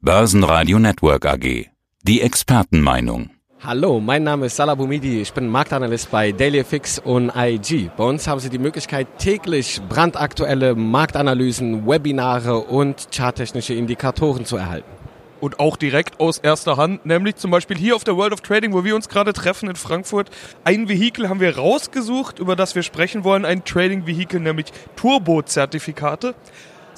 Börsenradio Network AG. Die Expertenmeinung. Hallo, mein Name ist Salah Boumidi. Ich bin Marktanalyst bei DailyFix und IG. Bei uns haben Sie die Möglichkeit, täglich brandaktuelle Marktanalysen, Webinare und charttechnische Indikatoren zu erhalten. Und auch direkt aus erster Hand, nämlich zum Beispiel hier auf der World of Trading, wo wir uns gerade treffen in Frankfurt. Ein Vehikel haben wir rausgesucht, über das wir sprechen wollen. Ein Trading-Vehikel, nämlich Turbo-Zertifikate.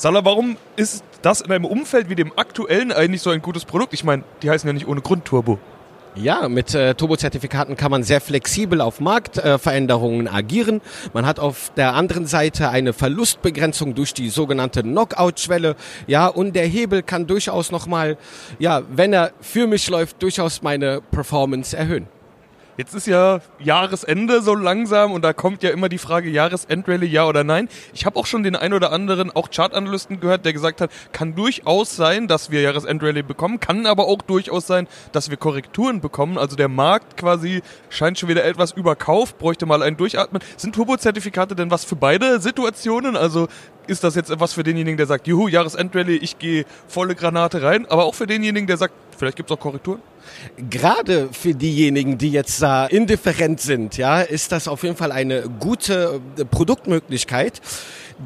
Salah, warum ist das in einem Umfeld wie dem aktuellen eigentlich so ein gutes Produkt? Ich meine, die heißen ja nicht ohne Grund Turbo. Ja, mit äh, Turbo-Zertifikaten kann man sehr flexibel auf Marktveränderungen äh, agieren. Man hat auf der anderen Seite eine Verlustbegrenzung durch die sogenannte Knockout-Schwelle. Ja, und der Hebel kann durchaus nochmal, ja, wenn er für mich läuft, durchaus meine Performance erhöhen. Jetzt ist ja Jahresende so langsam und da kommt ja immer die Frage Jahresendrallye ja oder nein. Ich habe auch schon den ein oder anderen auch Chartanalysten gehört, der gesagt hat, kann durchaus sein, dass wir Jahresendrallye bekommen, kann aber auch durchaus sein, dass wir Korrekturen bekommen. Also der Markt quasi scheint schon wieder etwas überkauft, bräuchte mal ein Durchatmen. Sind Turbo-Zertifikate denn was für beide Situationen? Also ist das jetzt etwas für denjenigen, der sagt, juhu, Jahresendrallye, ich gehe volle Granate rein, aber auch für denjenigen, der sagt, vielleicht gibt es auch Korrekturen? Gerade für diejenigen, die jetzt da indifferent sind, ja, ist das auf jeden Fall eine gute äh, Produktmöglichkeit.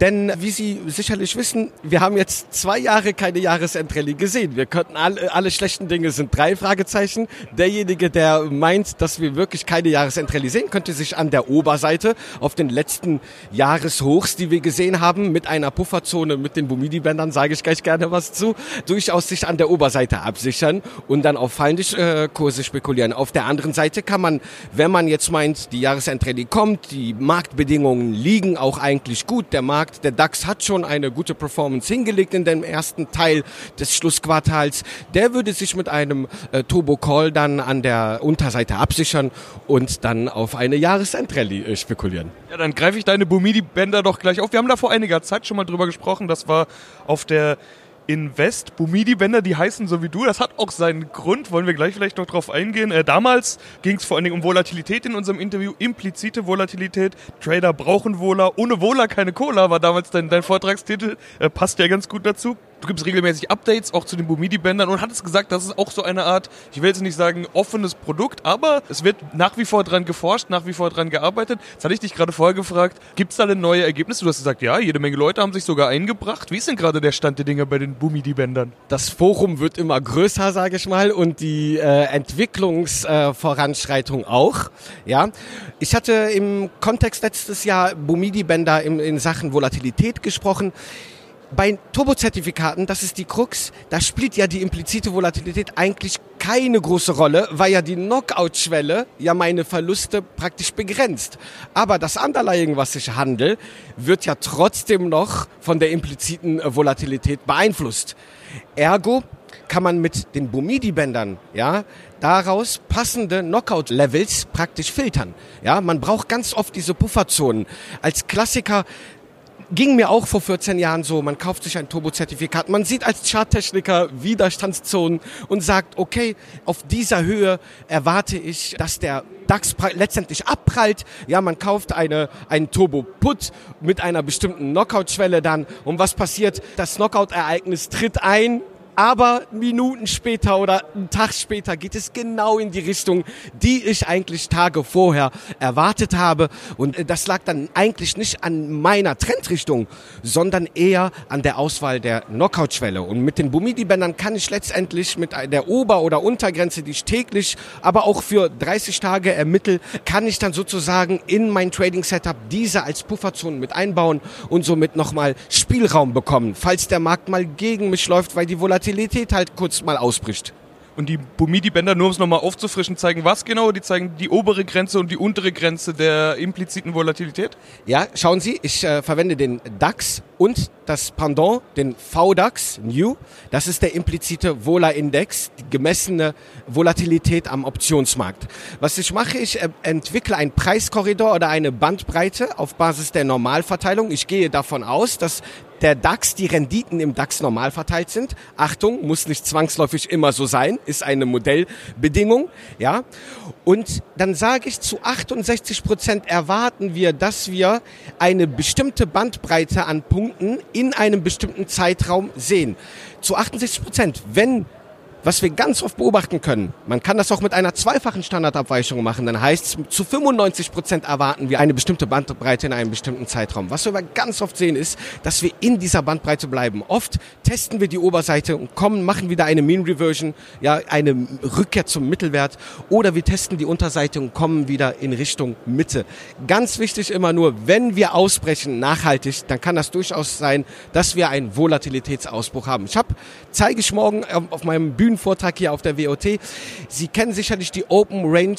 Denn wie Sie sicherlich wissen, wir haben jetzt zwei Jahre keine Jahresendrallye gesehen. Wir könnten alle, alle schlechten Dinge sind drei Fragezeichen. Derjenige, der meint, dass wir wirklich keine Jahresendrallye sehen, könnte sich an der Oberseite auf den letzten Jahreshochs, die wir gesehen haben, mit einer Pufferzone mit den Bumidi-Bändern, sage ich gleich gerne was zu, durchaus sich an der Oberseite absichern und dann auf fallende äh, Kurse spekulieren. Auf der anderen Seite kann man, wenn man jetzt meint, die Jahresendrallye kommt, die Marktbedingungen liegen auch eigentlich gut, der Markt Markt. Der DAX hat schon eine gute Performance hingelegt in dem ersten Teil des Schlussquartals. Der würde sich mit einem äh, Turbo Call dann an der Unterseite absichern und dann auf eine Jahresendrallye äh, spekulieren. Ja, dann greife ich deine Bumidi-Bänder doch gleich auf. Wir haben da vor einiger Zeit schon mal drüber gesprochen. Das war auf der Invest, Bumidi-Bänder, die heißen so wie du. Das hat auch seinen Grund, wollen wir gleich vielleicht noch drauf eingehen. Äh, damals ging es vor allen Dingen um Volatilität in unserem Interview, implizite Volatilität. Trader brauchen Vola. Ohne Vola keine Cola war damals dein, dein Vortragstitel. Äh, passt ja ganz gut dazu du gibst regelmäßig Updates auch zu den Bumidi-Bändern und hattest gesagt, das ist auch so eine Art, ich will jetzt nicht sagen offenes Produkt, aber es wird nach wie vor dran geforscht, nach wie vor dran gearbeitet. Jetzt hatte ich dich gerade vorher gefragt, gibt es da denn neue Ergebnisse? Du hast gesagt, ja, jede Menge Leute haben sich sogar eingebracht. Wie ist denn gerade der Stand der Dinge bei den Bumidi-Bändern? Das Forum wird immer größer, sage ich mal, und die äh, Entwicklungsvoranschreitung äh, auch. Ja, ich hatte im Kontext letztes Jahr Bumidi-Bänder in, in Sachen Volatilität gesprochen bei Turbozertifikaten, das ist die Krux, da spielt ja die implizite Volatilität eigentlich keine große Rolle, weil ja die Knockout-Schwelle ja meine Verluste praktisch begrenzt. Aber das Underlying, was ich handle, wird ja trotzdem noch von der impliziten Volatilität beeinflusst. Ergo kann man mit den Bumidi-Bändern, ja, daraus passende Knockout-Levels praktisch filtern. Ja, man braucht ganz oft diese Pufferzonen. Als Klassiker ging mir auch vor 14 Jahren so, man kauft sich ein Turbo-Zertifikat, man sieht als Charttechniker Widerstandszonen und sagt, okay, auf dieser Höhe erwarte ich, dass der DAX letztendlich abprallt. Ja, man kauft eine, einen Turbo-Put mit einer bestimmten Knockout-Schwelle dann und was passiert? Das Knockout-Ereignis tritt ein, aber Minuten später oder einen Tag später geht es genau in die Richtung, die ich eigentlich Tage vorher erwartet habe. Und äh, das lag dann eigentlich nicht an meiner Trendrichtung, sondern eher an der Auswahl der Knockout-Schwelle. Und mit den Bumidi-Bändern kann ich letztendlich mit der Ober- oder Untergrenze, die ich täglich, aber auch für 30 Tage ermittle, kann ich dann sozusagen in mein Trading-Setup diese als Pufferzone mit einbauen und somit nochmal Spielraum bekommen, falls der Markt mal gegen mich läuft, weil die Volatilität Volatilität halt kurz mal ausbricht. Und die Bumidi-Bänder, nur um es nochmal aufzufrischen, zeigen was genau? Die zeigen die obere Grenze und die untere Grenze der impliziten Volatilität? Ja, schauen Sie, ich äh, verwende den DAX und das Pendant, den VDAX New. Das ist der implizite Vola-Index, die gemessene Volatilität am Optionsmarkt. Was ich mache, ich äh, entwickle einen Preiskorridor oder eine Bandbreite auf Basis der Normalverteilung. Ich gehe davon aus, dass der DAX, die Renditen im DAX normal verteilt sind. Achtung, muss nicht zwangsläufig immer so sein, ist eine Modellbedingung, ja. Und dann sage ich, zu 68 Prozent erwarten wir, dass wir eine bestimmte Bandbreite an Punkten in einem bestimmten Zeitraum sehen. Zu 68 Prozent. Wenn was wir ganz oft beobachten können, man kann das auch mit einer zweifachen Standardabweichung machen, dann heißt es, zu 95 Prozent erwarten wir eine bestimmte Bandbreite in einem bestimmten Zeitraum. Was wir aber ganz oft sehen ist, dass wir in dieser Bandbreite bleiben. Oft testen wir die Oberseite und kommen, machen wieder eine Mean Reversion, ja, eine Rückkehr zum Mittelwert oder wir testen die Unterseite und kommen wieder in Richtung Mitte. Ganz wichtig immer nur, wenn wir ausbrechen nachhaltig, dann kann das durchaus sein, dass wir einen Volatilitätsausbruch haben. Ich habe, zeige ich morgen auf meinem Bühnen Vortrag hier auf der WOT. Sie kennen sicherlich die Open Range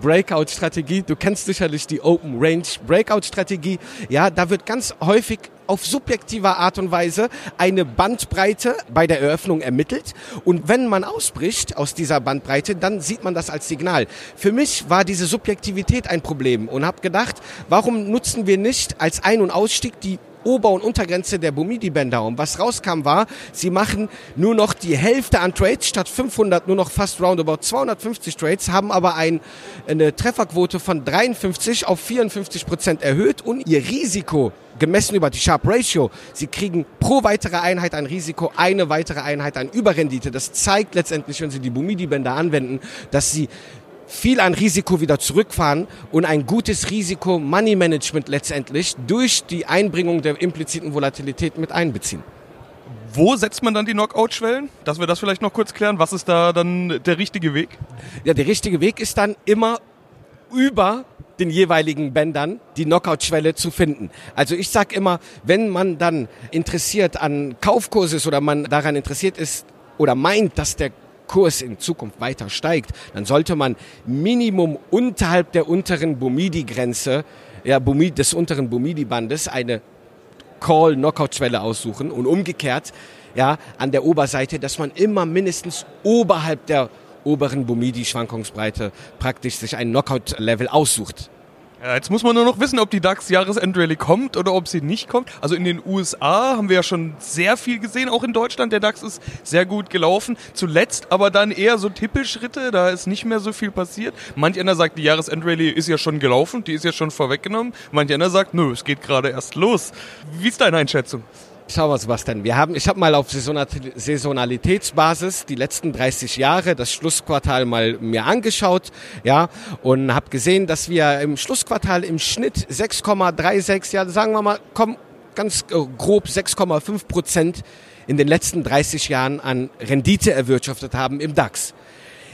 Breakout Strategie. Du kennst sicherlich die Open Range Breakout Strategie. Ja, da wird ganz häufig auf subjektiver Art und Weise eine Bandbreite bei der Eröffnung ermittelt. Und wenn man ausbricht aus dieser Bandbreite, dann sieht man das als Signal. Für mich war diese Subjektivität ein Problem und habe gedacht, warum nutzen wir nicht als Ein- und Ausstieg die Ober- und Untergrenze der Bumidi-Bänder. Und was rauskam war, sie machen nur noch die Hälfte an Trades statt 500, nur noch fast roundabout 250 Trades, haben aber ein, eine Trefferquote von 53 auf 54 Prozent erhöht und ihr Risiko gemessen über die Sharp Ratio. Sie kriegen pro weitere Einheit an Risiko eine weitere Einheit an Überrendite. Das zeigt letztendlich, wenn Sie die Bumidi-Bänder anwenden, dass Sie viel an Risiko wieder zurückfahren und ein gutes Risiko-Money-Management letztendlich durch die Einbringung der impliziten Volatilität mit einbeziehen. Wo setzt man dann die Knockout-Schwellen? Dass wir das vielleicht noch kurz klären. Was ist da dann der richtige Weg? Ja, der richtige Weg ist dann immer über den jeweiligen Bändern die Knockout-Schwelle zu finden. Also ich sage immer, wenn man dann interessiert an Kaufkurs ist oder man daran interessiert ist oder meint, dass der Kurs in Zukunft weiter steigt, dann sollte man Minimum unterhalb der unteren Bumidi-Grenze, ja, des unteren Bumidi-Bandes eine Call-Knockout-Schwelle aussuchen und umgekehrt, ja, an der Oberseite, dass man immer mindestens oberhalb der oberen Bumidi-Schwankungsbreite praktisch sich ein Knockout-Level aussucht. Ja, jetzt muss man nur noch wissen, ob die DAX Jahresendrallye kommt oder ob sie nicht kommt. Also in den USA haben wir ja schon sehr viel gesehen, auch in Deutschland. Der DAX ist sehr gut gelaufen. Zuletzt aber dann eher so Tippelschritte, da ist nicht mehr so viel passiert. Manch einer sagt, die Jahresendrallye ist ja schon gelaufen, die ist ja schon vorweggenommen. Manch einer sagt, nö, es geht gerade erst los. Wie ist deine Einschätzung? Schau mal, Sebastian, wir haben, ich habe mal auf Saisonalitätsbasis die letzten 30 Jahre das Schlussquartal mal mir angeschaut, ja, und habe gesehen, dass wir im Schlussquartal im Schnitt 6,36, ja, sagen wir mal, komm, ganz äh, grob 6,5 Prozent in den letzten 30 Jahren an Rendite erwirtschaftet haben im DAX.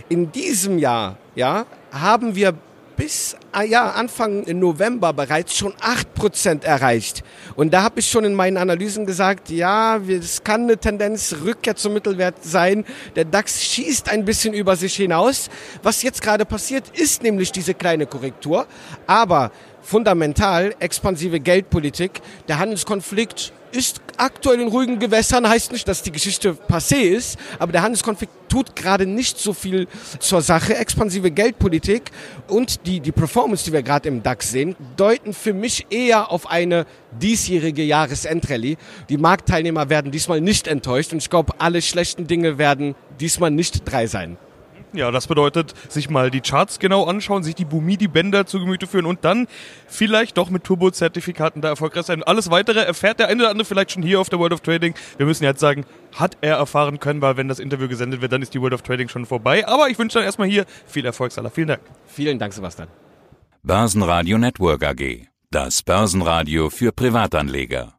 In diesem Jahr, ja, haben wir bis ah ja, Anfang November bereits schon 8% erreicht. Und da habe ich schon in meinen Analysen gesagt, ja, es kann eine Tendenz Rückkehr zum Mittelwert sein. Der DAX schießt ein bisschen über sich hinaus. Was jetzt gerade passiert, ist nämlich diese kleine Korrektur. Aber fundamental expansive Geldpolitik, der Handelskonflikt ist aktuell in ruhigen Gewässern, heißt nicht, dass die Geschichte passé ist, aber der Handelskonflikt tut gerade nicht so viel zur Sache. Expansive Geldpolitik und die, die Performance, die wir gerade im DAX sehen, deuten für mich eher auf eine diesjährige Jahresendrallye. Die Marktteilnehmer werden diesmal nicht enttäuscht und ich glaube, alle schlechten Dinge werden diesmal nicht drei sein. Ja, das bedeutet, sich mal die Charts genau anschauen, sich die Bumidi-Bänder zu Gemüte führen und dann vielleicht doch mit Turbo-Zertifikaten da erfolgreich sein. Alles weitere erfährt der eine oder andere vielleicht schon hier auf der World of Trading. Wir müssen jetzt sagen, hat er erfahren können, weil wenn das Interview gesendet wird, dann ist die World of Trading schon vorbei. Aber ich wünsche dann erstmal hier viel Erfolg, Salah. Vielen Dank. Vielen Dank, Sebastian. Börsenradio Network AG. Das Börsenradio für Privatanleger.